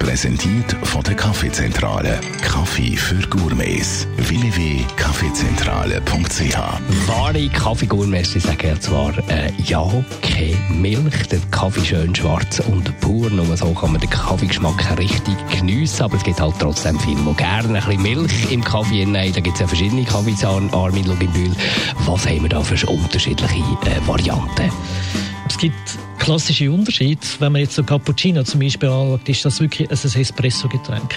Präsentiert von der Kaffeezentrale. Kaffee für Gourmets. www.kaffeezentrale.ch Wahre Kaffeegourmets sagen zwar, äh, ja, keine Milch, der Kaffee schön schwarz und pur, nur so kann man den Kaffeegeschmack richtig geniessen, aber es gibt halt trotzdem viele, die gerne ein bisschen Milch im Kaffee haben. Da gibt es ja verschiedene Kaffees, Armin Luginbühl. Was haben wir da für unterschiedliche äh, Varianten? Es gibt klassische Unterschiede. Wenn man jetzt so Cappuccino zum Beispiel anschaut, ist das wirklich ein Espresso-Getränk.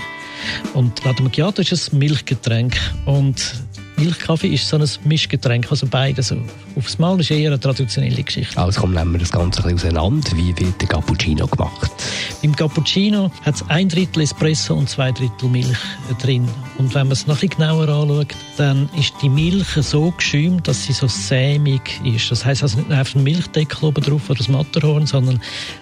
Und Latte Macchiato ist ein Milchgetränk. Und Milchkaffee ist so ein Mischgetränk, also beides. Aufs Mal ist eher eine traditionelle Geschichte. Also kommen nehmen wir das Ganze ein bisschen auseinander. Wie wird der Cappuccino gemacht? Im Cappuccino hat es ein Drittel Espresso und zwei Drittel Milch drin. Und wenn man es noch ein bisschen genauer anschaut, dann ist die Milch so geschäumt, dass sie so sämig ist. Das heißt also nicht einfach ein Milchdeckel oben drauf oder das Matterhorn, sondern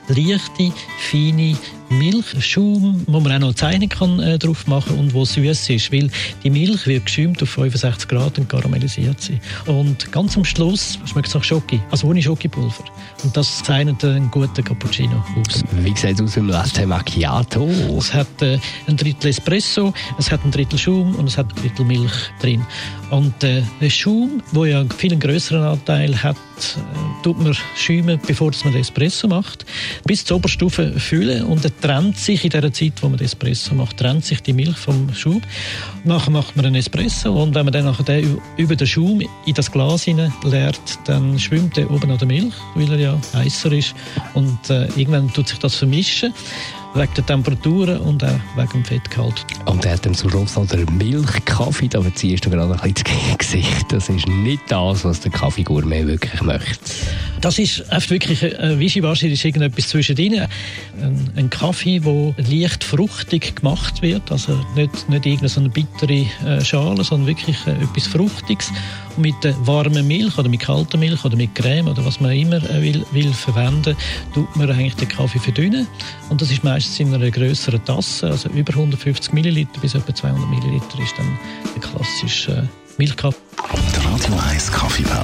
leichte, feine Milchschaum, wo man auch noch Zeichnung kann, äh, drauf machen und wo süß ist, weil die Milch wird geschäumt auf 65 Grad und karamellisiert sie. Und ganz am Schluss schmeckt es nach Schoki, also ohne Schokipulver. Und das zeichnet einen guten Cappuccino aus. Wie sieht es aus im Latte Macchiato? Es hat äh, ein Drittel Espresso, es hat ein Drittel Schaum und es hat ein Drittel Milch drin. Und äh, der Schaum, der ja einen viel größeren Anteil hat, äh, tut man schäumen, bevor man den Espresso macht, bis zur Oberstufe füllen und er trennt sich in der Zeit, wo man den Espresso macht, trennt sich die Milch vom Schaum. Nachher macht man einen Espresso. Und wenn man dann nachher den über den Schaum in das Glas leert, dann schwimmt er oben an der Milch, weil er ja heißer ist. Und äh, irgendwann tut sich das vermischen wegen der Temperaturen und auch wegen dem Fettgehalt. Und er hat zum Schluss noch den Milchkaffee, da ziehst du gerade ein bisschen ins Gesicht. Das ist nicht das, was der Kaffeegourmet wirklich möchte. Das ist oft wirklich ein Wischiwaschi, ist irgendetwas zwischendrin. Ein, ein Kaffee, der leicht fruchtig gemacht wird, also nicht, nicht irgendeine bittere äh, Schale, sondern wirklich äh, etwas Fruchtiges. mit der warmen Milch oder mit kalter Milch oder mit Creme oder was man immer äh, will, will verwenden, tut man eigentlich den Kaffee verdünnen. Und das ist meistens in einer größeren Tasse, also über 150 Milliliter bis etwa 200 Milliliter ist dann der klassische Milchkaffee. Die Radio 1